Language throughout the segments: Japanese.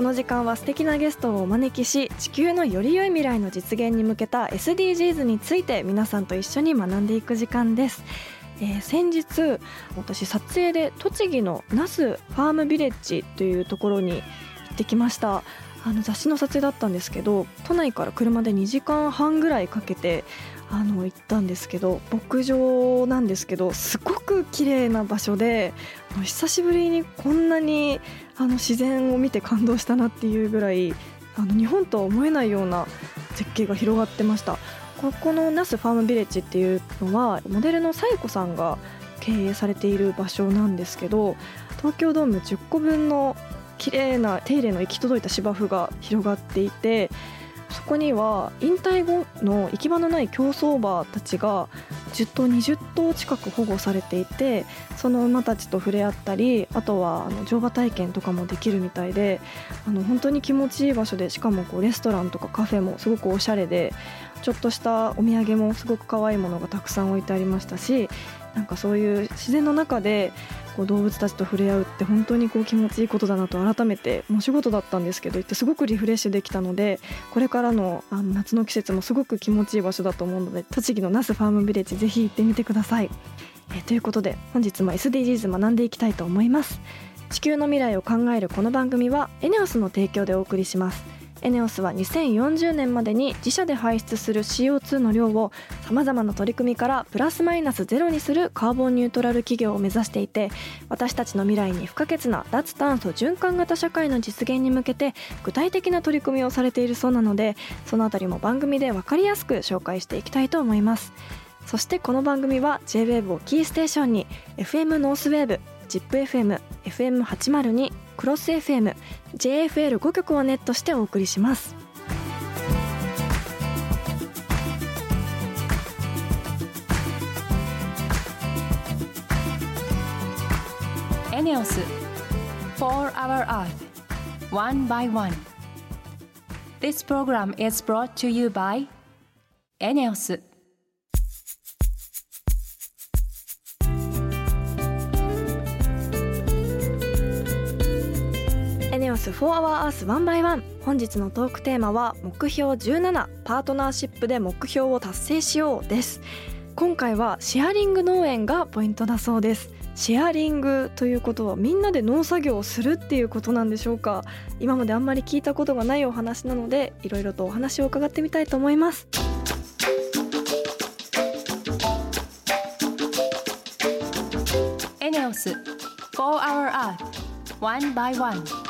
この時間は素敵なゲストをお招きし地球のより良い未来の実現に向けた SDGs について皆さんと一緒に学んでいく時間です。えー先日私撮影で栃木の那須ファームビレッジというところに行ってきました。あの雑誌の撮影だったんですけど都内から車で2時間半ぐらいかけてあの行ったんですけど牧場なんですけどすごく綺麗な場所で久しぶりにこんなにあの自然を見て感動したなっていうぐらいあの日本とは思えないような絶景が広がってました。ここの那須ファームビレッジっていうのはモデルのさえこさんが経営されている場所なんですけど東京ドーム10個分の綺麗な手入れの行き届いた芝生が広がっていてそこには引退後の行き場のない競走馬たちが10頭20頭近く保護されていてその馬たちと触れ合ったりあとはあの乗馬体験とかもできるみたいであの本当に気持ちいい場所でしかもこうレストランとかカフェもすごくおしゃれでちょっとしたお土産もすごく可愛いものがたくさん置いてありましたしなんかそういう自然の中でこう動物たちと触れ合うって本当にこう気持ちいいことだなと改めてもう仕事だったんですけど行ってすごくリフレッシュできたのでこれからのあの夏の季節もすごく気持ちいい場所だと思うので栃木の那須ファームビレッジぜひ行ってみてください。えということで本日も SDGs 学んでいきたいと思います地球の未来を考えるこの番組はエネオスの提供でお送りしますエネオスは2040年までに自社で排出する CO2 の量をさまざまな取り組みからプラスマイナスゼロにするカーボンニュートラル企業を目指していて私たちの未来に不可欠な脱炭素循環型社会の実現に向けて具体的な取り組みをされているそうなのでそのあたりも番組で分かりやすく紹介していきたいと思います。そしてこの番組は JWAVE をキーステーションに FM ノースウェーブ ZIPFM、FM802、クロス FM、JFL5 曲をネットしてお送りします。ENEOS 4 Hour Earth One by One This program is brought to you by エネオスネオス4 Hour Earth 1 by 本日のトークテーマは目標17パートナーシップで目標を達成しようです。今回はシェアリング農園がポイントだそうです。シェアリングということはみんなで農作業をするっていうことなんでしょうか。今まであんまり聞いたことがないお話なのでいろいろとお話を伺ってみたいと思います。エネオス4 Hour Earth 1 by 1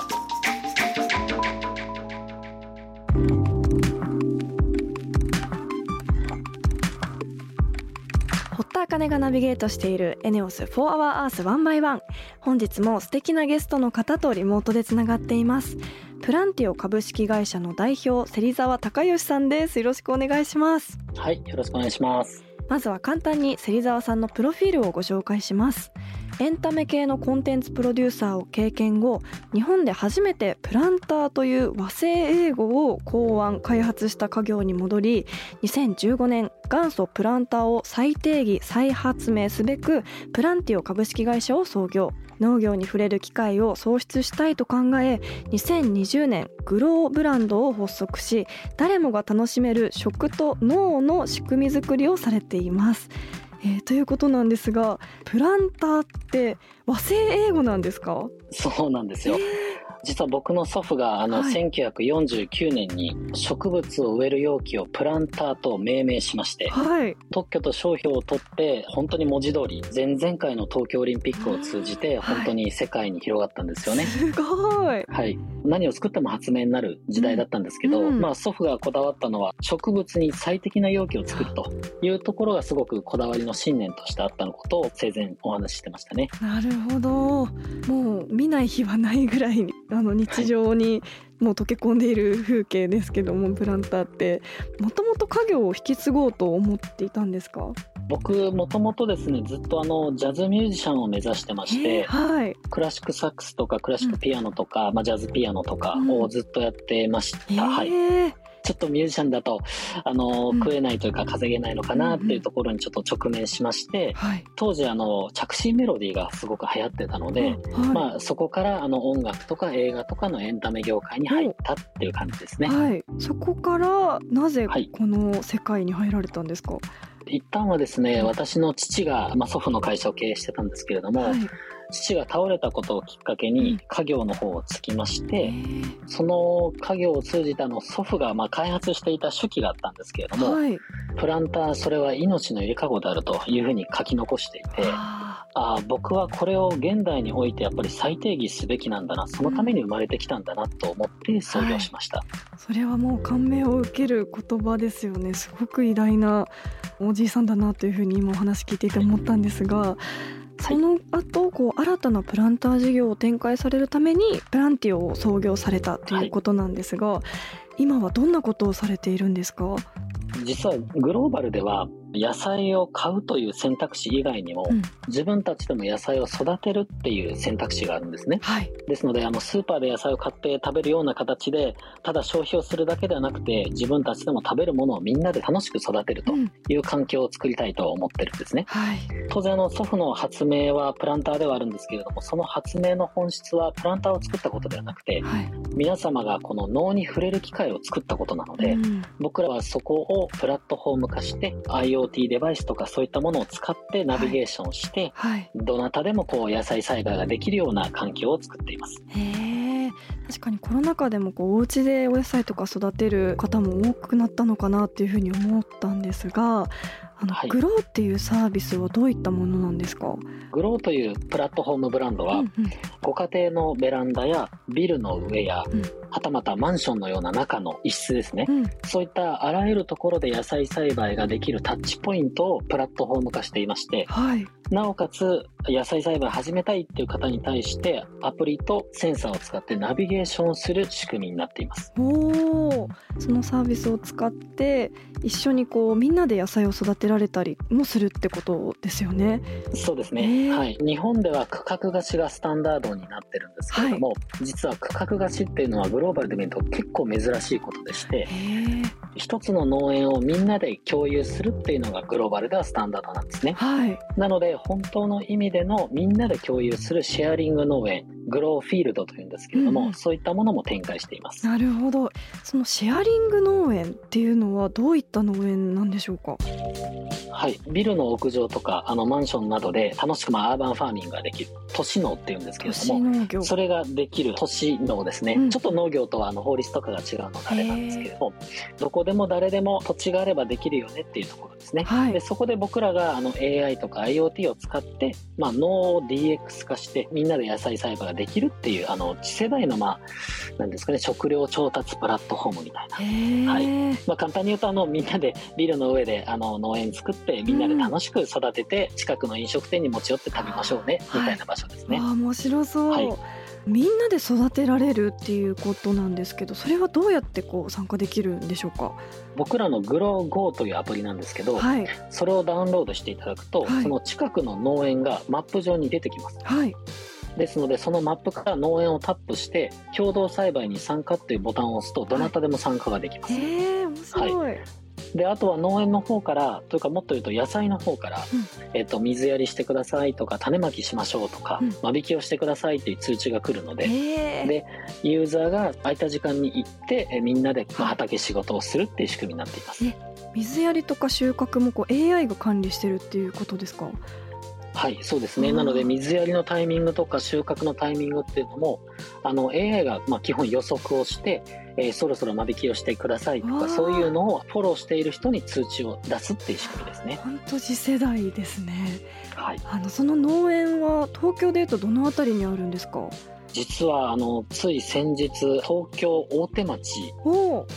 田茜がナビゲートしているエネオス4 Hour Earth 1 by 1本日も素敵なゲストの方とリモートでつながっています。プランティオ株式会社の代表芹沢隆義さんです。よろしくお願いします。はい、よろしくお願いします。まずは簡単に芹沢さんのプロフィールをご紹介しますエンタメ系のコンテンツプロデューサーを経験後日本で初めてプランターという和製英語を考案開発した家業に戻り2015年元祖プランターを再定義再発明すべくプランティオ株式会社を創業農業に触れる機会を創出したいと考え2020年グローブランドを発足し誰もが楽しめる食と脳の仕組み作りをされています。えーということなんですがプランターって和製英語なんですか？そうなんですよ。実は僕の祖父があの、はい。1949年に植物を植える容器をプランターと命名しましてはい。特許と商標を取って本当に文字通り前々回の東京オリンピックを通じてはい。本当に世界に広がったんですよね。すごい。はい、何を作っても発明になる時代だったんですけど、うん。まあ、祖父がこだわったのは植物に最適な容器を作るというところがすごくこだわりの信念としてあったのことを生前お話ししてましたね。なるほど。もう見ない日はないぐらいあの日常にもう溶け込んでいる風景ですけどもプランターって。もともと家業を引き継ごうと思っていたんですか？僕もともとですねずっとあのジャズミュージシャンを目指してまして、はい。クラシックサックスとかクラシックピアノとか、まあ、ジャズピアノとかをずっとやってました、はい、えーちょっとミュージシャンだとあの、うん。食えないというか稼げないのかなっていうところにちょっと直面しまして、はい。当時あの着信メロディーがすごく流行ってたので、はい。まあ、そこからあの音楽とか映画とかのエンタメ業界に入ったっていう感じですね。はい、そこからなぜはい。この世界に入られたんですか、一旦はですね、うん私の父が、まあ、祖父の会社を経営してたんですけれども、はい父が倒れたことをきっかけうん。に家業の方をつきましえて、ー。その家業を通じたの祖父がまあ開発していた手記があったんですけれども、はい。プランターそれは命のゆりかごであるというふうに書き残していて、あああ僕はこれを現代においてやっぱり再定義すべきなんだなそのために生まれてきたんだなと思って創業しました、ーそれはもう感銘を受ける言葉ですよね。すごく偉大なおじいさんだなというふうに今お話聞いていて思ったんですが、その後こう新たなプランター事業を展開されるためにプランティオを創業されたということなんですが、今はどんなことをされているんですか、実はグローバルでは野菜を買うという選択肢以外にも、うん。自分たちでも野菜を育てるっていう選択肢があるんですね。はい。ですのであのスーパーで野菜を買って食べるような形でただ消費をするだけではなくて自分たちでも食べるものをみんなで楽しく育てるとうん。いう環境を作りたいと思ってるんですね。はい。当然あの祖父の発明はプランターではあるんですけれどもその発明の本質はプランターを作ったことではなくてはい、皆様がこの脳に触れる機会を作ったことなので、うん。僕らはそこをプラットフォーム化して IoT デバイスとかそういったものを使ってナビゲーションして、はい。どなたでもこう野菜栽培ができるような環境を作っています。へえ。確かにコロナ禍でもこうお家でお野菜とか育てる方も多くなったのかなっていうふうに思ったんですがあの、はい。グローっていうサービスはどういったものなんですか、グローというプラットフォームブランドは、うんうん。ご家庭のベランダやビルの上や、うん。はたまたマンションのような中の一室ですね、うん。そういったあらゆるところで野菜栽培ができるタッチポイントをプラットフォーム化していましてはいなおかつ野菜栽培始めたいっていう方に対してアプリとセンサーを使ってナビゲーションをする仕組みになっています。おおそのサービスを使って一緒にこうみんなで野菜を育てられたりもするってことですよね。そうですね、はい、日本では区画貸しがスタンダードになってるんですけれども、実は区画貸しっていうのはグローバルで見ると結構珍しいことでして一つの農園をみんなで共有するっていうのがグローバルではスタンダードなんですね。はい。なので本当の意味でのみんなで共有するシェアリング農園グローフィールドというんですけれども、うんうん。そういったものも展開しています。なるほど。そのシェアリング農園っていうのはどういった農園なんでしょうか？はい、ビルの屋上とかあのマンションなどで楽しくまあアーバンファーミングができる都市農っていうんですけれ都どもそれができる都市農ですね、うん。ちょっと農業とはあの法律とかが違うのであれなんですけれどもどこでも誰でも土地があればできるよねっていうところですね、はい。でそこで僕らがあの AI とか IoT を使って、まあ、農を DX 化してみんなで野菜栽培ができるっていうあの次世代のまあなんですかね食料調達プラットフォームみたいな。はい。まあ、簡単に言うとあのみんなでビルの上であの農園作ってみんなで楽しく育てて、近くの飲食店に持ち寄って食べましょうね、はいみたいな場所ですね。あー面白そう、はいみんなで育てられるっていうことなんですけどそれはどうやってこう参加できるんでしょうか？僕らの GrowGo というアプリなんですけど、はい。それをダウンロードしていただくと、はい。その近くの農園がマップ上に出てきます。はい。ですのでそのマップから農園をタップして共同栽培に参加っていうボタンを押すとどなたでも参加ができます。えー、面白い、であとは農園の方からというかもっと言うと野菜の方から、うん。えっと水やりしてくださいとか種まきしましょうとか、うん。間引きをしてくださいっていう通知が来るので、えー。でユーザーが空いた時間に行ってえみんなで畑仕事をするっていう仕組みになっています。え水やりとか収穫もこう AI が管理してるっていうことですか？はい、そうですね。なので水やりのタイミングとか収穫のタイミングっていうのもあの AI がまあ基本予測をして、えーそろそろ間引きをしてくださいとかそういうのをフォローしている人に通知を出すっていう仕組みですね。本当次世代ですねはい。あのその農園は東京でいうとどのあたりにあるんですか？実はあのつい先日東京大手町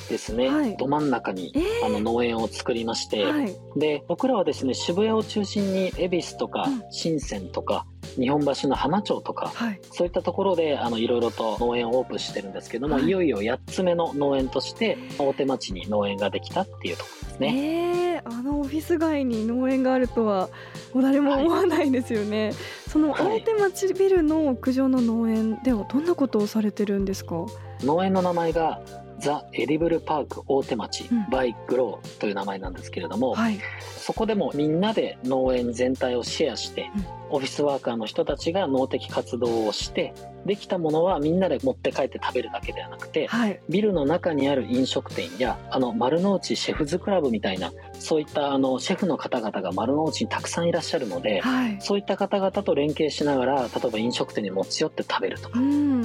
ですね、はい。ど真ん中にえー。あの農園を作りまして、はい。で僕らはですね渋谷を中心に恵比寿とかうん。深センとか日本橋の浜町とか、はい。そういったところであのいろいろと農園をオープンしてるんですけども、はい。い、よいよ8つ目の農園として大手町に農園ができたっていうところですね。えー、あのオフィス街に農園があるとは誰も思わないですよね、そのはい大手町ビルの屋上の農園ではどんなことをされてるんですか？農園の名前が The Edible Park 大手町、うん。 by grow という名前なんですけれども、はい。そこでもみんなで農園全体をシェアして、うん。オフィスワーカーの人たちが農的活動をしてできたものはみんなで持って帰って食べるだけではなくてはい。ビルの中にある飲食店やあの丸の内シェフズクラブみたいなそういったあのシェフの方々が丸の内にたくさんいらっしゃるのではい。そういった方々と連携しながら例えば飲食店に持ち寄って食べるとか。うん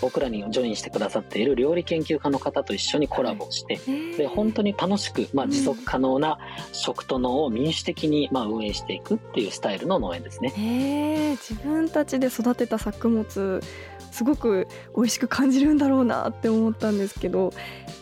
僕らにジョインしてくださっている料理研究家の方と一緒にコラボをして、えー。で本当に楽しく、まあ、うん。持続可能な食と農を民主的に、まあ、運営していくっていうスタイルの農園ですね。えー、自分たちで育てた作物すごく美味しく感じるんだろうなって思ったんですけど、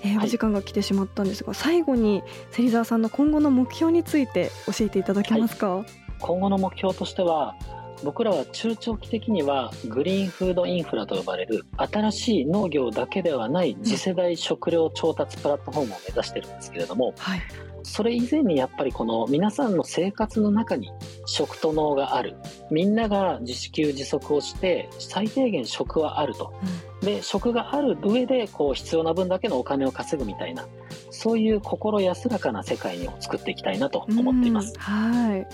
えーはい。お時間が来てしまったんですが最後に芹沢さんの今後の目標について教えていただけますか、今後の目標としては僕らは中長期的にはグリーンフードインフラと呼ばれる新しい農業だけではない次世代食料調達プラットフォームを目指してるんですけれどもはい。それ以前にやっぱりこの皆さんの生活の中に食と農がある。みんなが自給自足をして最低限食はあると。で食がある上でこう必要な分だけのお金を稼ぐみたいなそういう心安らかな世界を作っていきたいなと思っています。うん。はい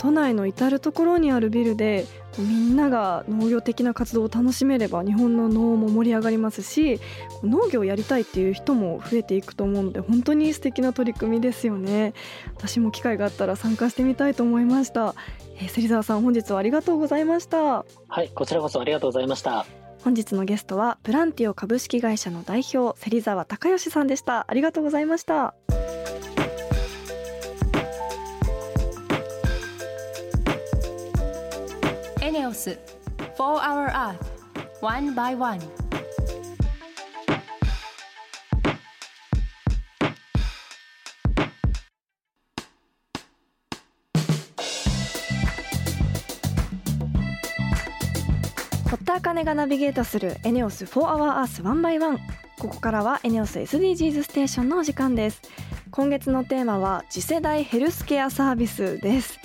都内の至る所にあるビルでみんなが農業的な活動を楽しめれば日本の農も盛り上がりますし農業をやりたいっていう人も増えていくと思うので本当に素敵な取り組みですよね。私も機会があったら参加してみたいと思いました、えー、芹沢さん本日はありがとうございました。はい、こちらこそありがとうございました。本日のゲストはプランティオ株式会社の代表芹沢隆義さんでした。ありがとうございましたエネオス4 Hour Earth One by One. 堀田茜がナビゲートするエネオス4 Hour Earth 1 by 1ここからはエネオス SDGs ステーションのお時間です。今月のテーマは次世代ヘルスケアサービスです。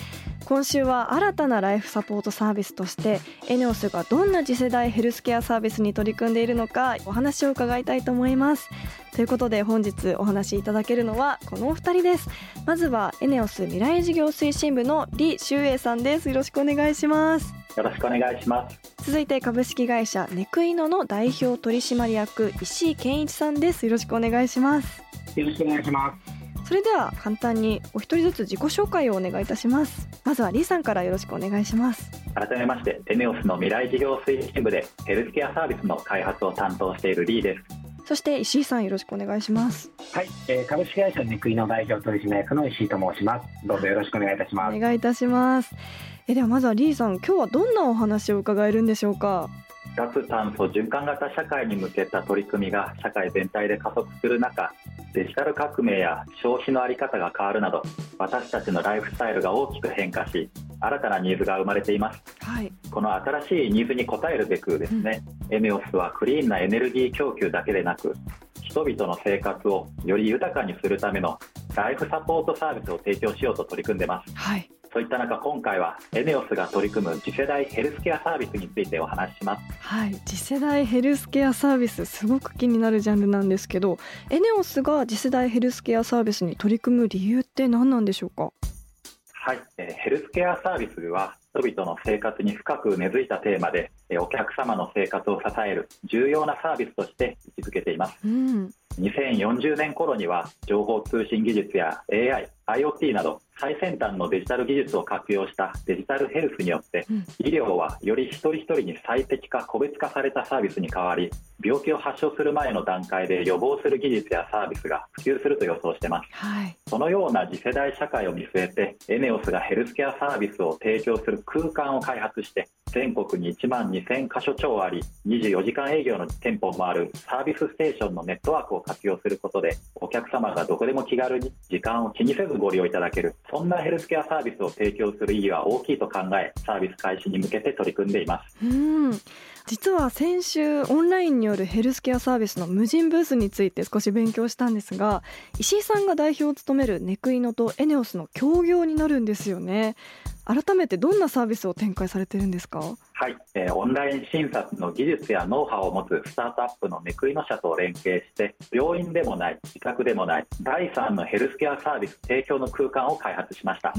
今週は新たなライフサポートサービスとしてエネオスがどんな次世代ヘルスケアサービスに取り組んでいるのかお話を伺いたいと思います。ということで本日お話しいただけるのはこのお二人です。まずはエネオス未来事業推進部の李修英さんです。よろしくお願いします。よろしくお願いします。続いて株式会社ネクイノの代表取締役石井健一さんです。よろしくお願いします。よろしくお願いしまそれでは簡単にお一人ずつ自己紹介をお願いいたしますまずは李さんからよろしくお願いしますす。改めまして、エネオスの未来事業推進部でヘルスケアサービスの開発を担当しているリーです。そして石井さんよろしくお願いしますはい、えー株式会社ネクイの代表取締役の石井と申します。どうぞよろしくお願いいたします。お願いいたしますえではまずは李さん今日はどんなお話を伺えるんでしょうか？脱炭素循環型社会に向けた取り組みが社会全体で加速する中、デジタル革命や消費の在り方が変わるなど、私たちのライフスタイルが大きく変化し、新たなニーズが生まれています。はい。この新しいニーズに応えるべくですね、エネオスはクリーンなエネルギー供給だけでなく人々の生活をより豊かにするためのライフサポートサービスを提供しようと取り組んでます。はいそういった中今回はエネオスが取り組む次世代ヘルスケアサービスについてお話しします。はい。次世代ヘルスケアサービスすごく気になるジャンルなんですけどエネオスが次世代ヘルスケアサービスに取り組む理由って何なんでしょうか？はい、えーヘルスケアサービスは人々の生活に深く根付いたテーマでえーお客様の生活を支える重要なサービスとして位置づけています。うん。2040年頃には情報通信技術や AI、IoT など最先端のデジタル技術を活用したデジタルヘルスによってうん。医療はより一人一人に最適化個別化されたサービスに変わり病気を発症する前の段階で予防する技術やサービスが普及すると予想してます。はい。そのような次世代社会を見据えてエネオスがヘルスケアサービスを提供する空間を開発して全国に1万2000カ所超あり24時間営業の店舗もあるサービスステーションのネットワークを活用することでお客様がどこでも気軽に時間を気にせずご利用いただける。そんなヘルスケアサービスを提供する意義は大きいと考えサービス開始に向けて取り組んでいます。うん。実は先週オンラインによるヘルスケアサービスの無人ブースについて少し勉強したんですが石井さんが代表を務めるネクイノとエネオスの協業になるんですよね。改めてどんなサービスを展開されてるんですか？はい、えー、オンライン診察の技術やノウハウを持つスタートアップのネクイノ社と連携して病院でもない自宅でもない第3のヘルスケアサービス提供の空間を開発しました。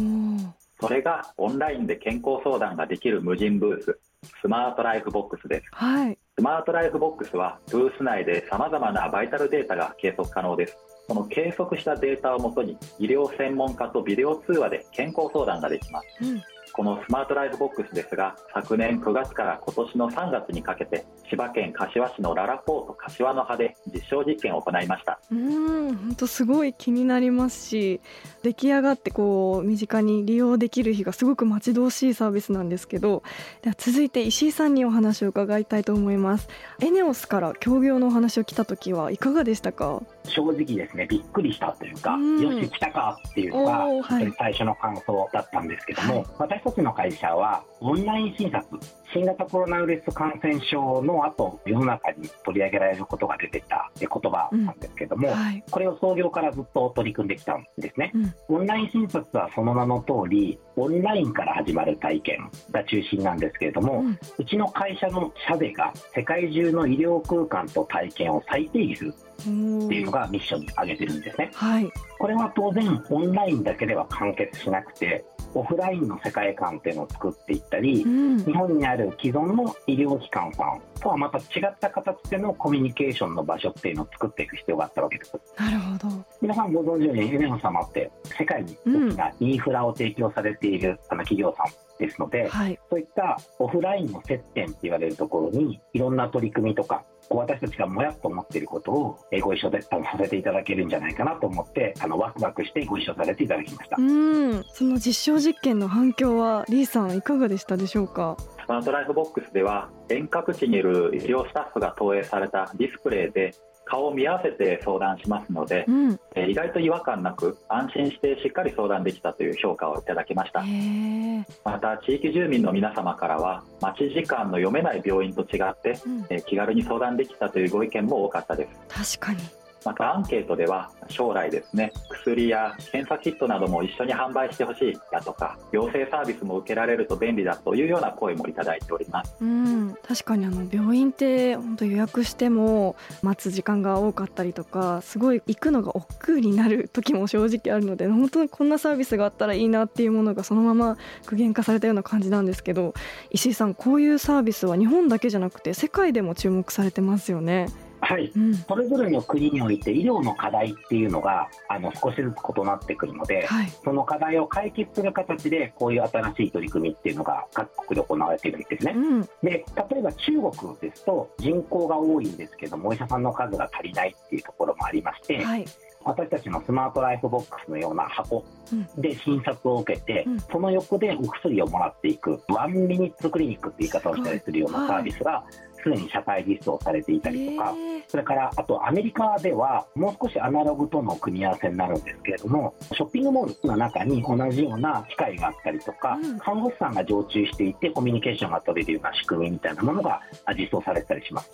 それがオンラインで健康相談ができる無人ブーススマートライフボックスです、はい、スマートライフボックスはブース内でさまざまなバイタルデータが計測可能です。その計測したデータをもとに医療専門家とビデオ通話で健康相談ができます、うんこのスマートライフボックスですが昨年9月から今年の3月にかけて千葉県柏市のララポート柏の葉で実証実験を行いました。うん本当すごい気になりますし出来上がってこう身近に利用できる日がすごく待ち遠しいサービスなんですけどでは続いて石井さんにお話を伺いたいと思います。エネオスから協業のお話を来た時はいかがでしたか？正直ですねびっくりしたというか、うよし来たかっていうのが本当に最初の感想だったんですけども、はい、私たちの会社はオンライン診察新型コロナウイルス感染症の後世の中に取り上げられることが出てきた言葉なんですけども、うんはい、これを創業からずっと取り組んできたんですね、うん、オンライン診察はその名の通りオンラインから始まる体験が中心なんですけれども、うん、うちの会社の社でが世界中の医療空間と体験を再定義するっていうのがミッションに挙げてるんですね、はい、これは当然オンラインだけでは完結しなくてオフラインの世界観っていうのを作っていったり、うん、日本にある既存の医療機関さんとはまた違った形でのコミュニケーションの場所っていうのを作っていく必要があったわけです。なるほど。皆さんご存知のようにエネオ様って世界に大きなインフラを提供されている、あの企業さんですので、はい、そういったオフラインの接点って言われるところにいろんな取り組みとか私たちがもやっと思っていることをご一緒でさせていただけるんじゃないかなと思ってあのワクワクしてご一緒させていただきました。うん。その実証実験の反響はリーさんいかがでしたでしょうか？スマートライフボックスでは遠隔地にいる医療スタッフが投影されたディスプレイで顔を見合わせて相談しますので、うん、え意外と違和感なく安心してしっかり相談できたという評価をいただきました。また地域住民の皆様からは待ち時間の読めない病院と違って、うん、え気軽に相談できたというご意見も多かったです。確かにまたアンケートでは将来ですね薬や検査キットなども一緒に販売してほしいだとか行政サービスも受けられると便利だというような声もいただいておりますうん確かにあの病院って本当予約しても待つ時間が多かったりとかすごい行くのが億劫になる時も正直あるので本当にこんなサービスがあったらいいなっていうものがそのまま具現化されたような感じなんですけど石井さんこういうサービスは日本だけじゃなくて世界でも注目されてますよね。はい、うん、それぞれの国において医療の課題っていうのがあの少しずつ異なってくるので、はい、その課題を解決する形でこういう新しい取り組みっていうのが各国で行われているんですね。うん、で例えば中国ですと人口が多いんですけどもお医者さんの数が足りないっていうところもありまして、はい。私たちのスマートライフボックスのような箱で診察を受けて、うん、その横でお薬をもらっていくワンミニッツクリニックって言い方をしたりするようなサービスがすでに社会実装されていたりとか、それからあとアメリカではもう少しアナログとの組み合わせになるんですけれどもショッピングモールの中に同じような機械があったりとか、うん、看護師さんが常駐していてコミュニケーションが取れるような仕組みみたいなものが実装されたりします。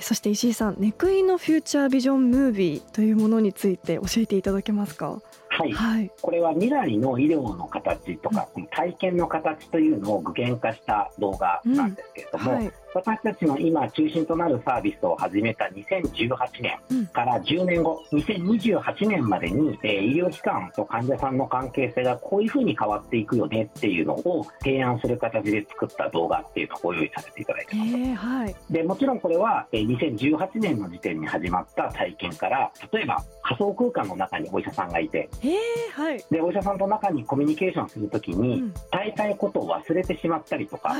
そして石井さん、ネクイのフューチャービジョンムービーというものについて教えていただけますか？はい、はい、これは未来の医療の形とか、うん、体験の形というのを具現化した動画なんですけれども、うん。はい、私たちの今中心となるサービスを始めた2018年から10年後、うん、2028年までに、えー、医療機関と患者さんの関係性がこういうふうに変わっていくよねっていうのを提案する形で作った動画っていうのをご用意させていただいてます。えーはい、でもちろんこれは、えー、2018年の時点に始まった体験から例えば仮想空間の中にお医者さんがいて、えーはい、でお医者さんと中にコミュニケーションするときに、うん、伝えたいことを忘れてしまったりとか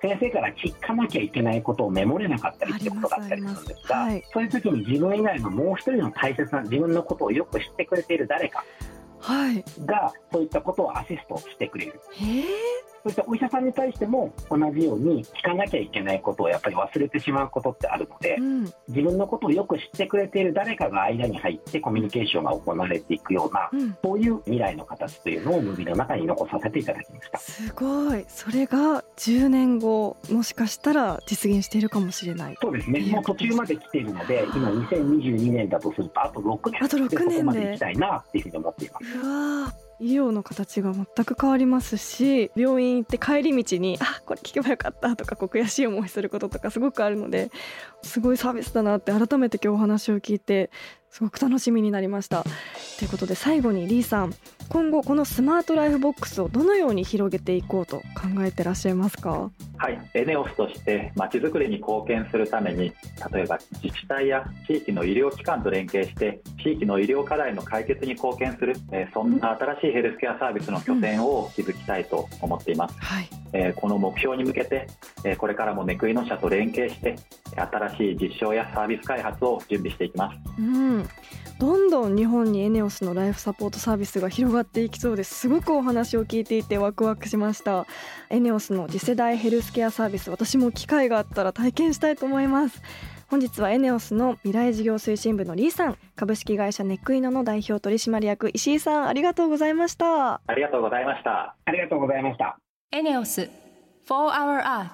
先生から聞かなきゃいけないことをメモれなかったりってことがあったりするんですが、はい、そういう時に自分以外のもう一人の大切な自分のことをよく知ってくれている誰かが、そういったことをアシストしてくれる。そしてお医者さんに対しても同じように聞かなきゃいけないことをやっぱり忘れてしまうことってあるので、うん、自分のことをよく知ってくれている誰かが間に入ってコミュニケーションが行われていくような、うん、そういう未来の形というのをムービーの中に残させていただきました。すごい。それが10年後もしかしたら実現しているかもしれない。そうですね。もう途中まで来ているので今2022年だとするとあと6年。あと6年で。そこまで行きたいなっていうふうに思っています。うわ医療の形が全く変わりますし病院行って帰り道にあこれ聞けばよかったとかこう悔しい思いすることとかすごくあるのですごいサービスだなって改めて今日お話を聞いてすごく楽しみになりました。ということで最後にリーさん今後このスマートライフボックスをどのように広げていこうと考えてらっしゃいますか？はい。エネオスとしてまちづくりに貢献するために例えば自治体や地域の医療機関と連携して地域の医療課題の解決に貢献する、えそんな新しいヘルスケアサービスの拠点を築きたいと思っています、うんはい、えこの目標に向けて、えこれからもネクイノ社と連携して新しい実証やサービス開発を準備していきます、うん。どんどん日本にエネオスのライフサポートサービスが広がっていきそうです。すごくお話を聞いていてワクワクしました。エネオスの次世代ヘルスケアサービス私も機会があったら体験したいと思います。本日はエネオスの未来事業推進部のリーさん株式会社ネックイノの代表取締役石井さんありがとうございました。ありがとうございました。ありがとうございました。エネオス4 Hour Earth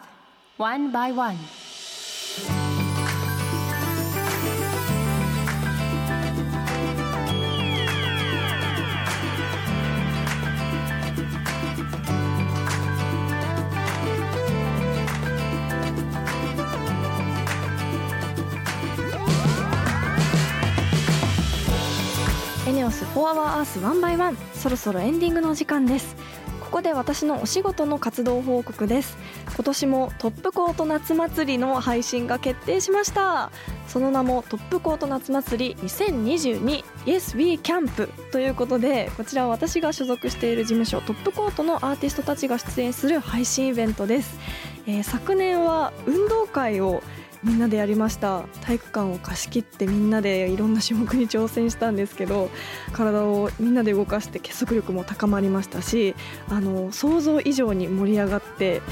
One by One エネオス4 Hour Earth 1 by 1そろそろエンディングの時間です。ここで私のお仕事の活動報告です。今年もトップコート夏祭りの配信が決定しました。その名もトップコート夏祭り2022 Yes We Camp ということでこちらは私が所属している事務所トップコートのアーティストたちが出演する配信イベントです、えー、昨年は運動会をみんなでやりました。体育館を貸し切ってみんなでいろんな種目に挑戦したんですけど体をみんなで動かして結束力も高まりましたしあの想像以上に盛り上がって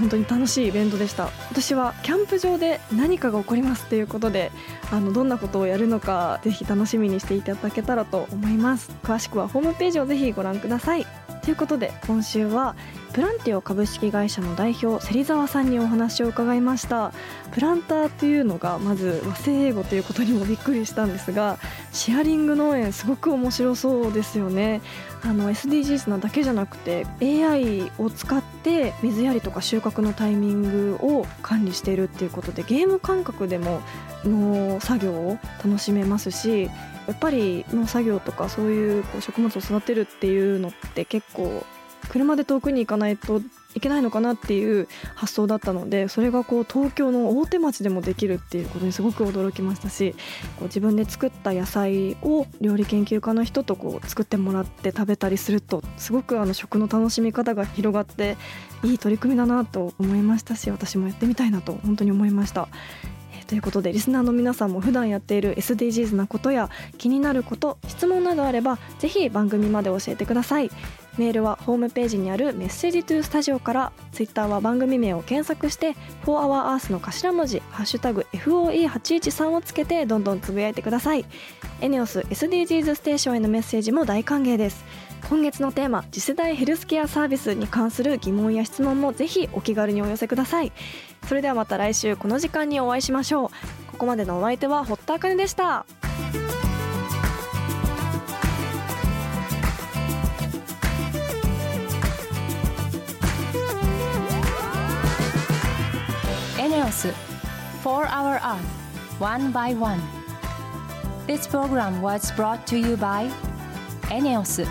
本当に楽しいイベントでした。私はキャンプ場で何かが起こりますということであのどんなことをやるのかぜひ楽しみにしていただけたらと思います。詳しくはホームページをぜひご覧ください。ということで今週はプランティオ株式会社の代表芹沢さんにお話を伺いました。プランターというのがまず和製英語ということにもびっくりしたんですがシェアリング農園すごく面白そうですよね。SDGs なだけじゃなくて AI を使って水やりとか収穫のタイミングを管理しているっていうことでゲーム感覚でも農作業を楽しめますしやっぱり農作業とかそういうこう食物を育てるっていうのって結構車で遠くに行かないといけないのかなっていう発想だったのでそれがこう東京の大手町でもできるっていうことにすごく驚きましたしこう自分で作った野菜を料理研究家の人とこう作ってもらって食べたりするとすごくあの食の楽しみ方が広がっていい取り組みだなと思いましたし私もやってみたいなと本当に思いました。ということでリスナーの皆さんも普段やっている SDGs なことや気になること質問などあればぜひ番組まで教えてください。メールはホームページにあるメッセージトゥースタジオからツイッターは番組名を検索して「4HourEarth」の頭文字「ハッシュタグ #FOE813」をつけてどんどんつぶやいてください。エネオス SDGs ステーションへのメッセージも大歓迎です。今月のテーマ次世代ヘルスケアサービスに関する疑問や質問もぜひお気軽にお寄せください。それではまた来週この時間にお会いしましょう。ここまでのお相手は堀田茜でした。エネオス4 Hour Earth One by One This program was brought to you by エネオス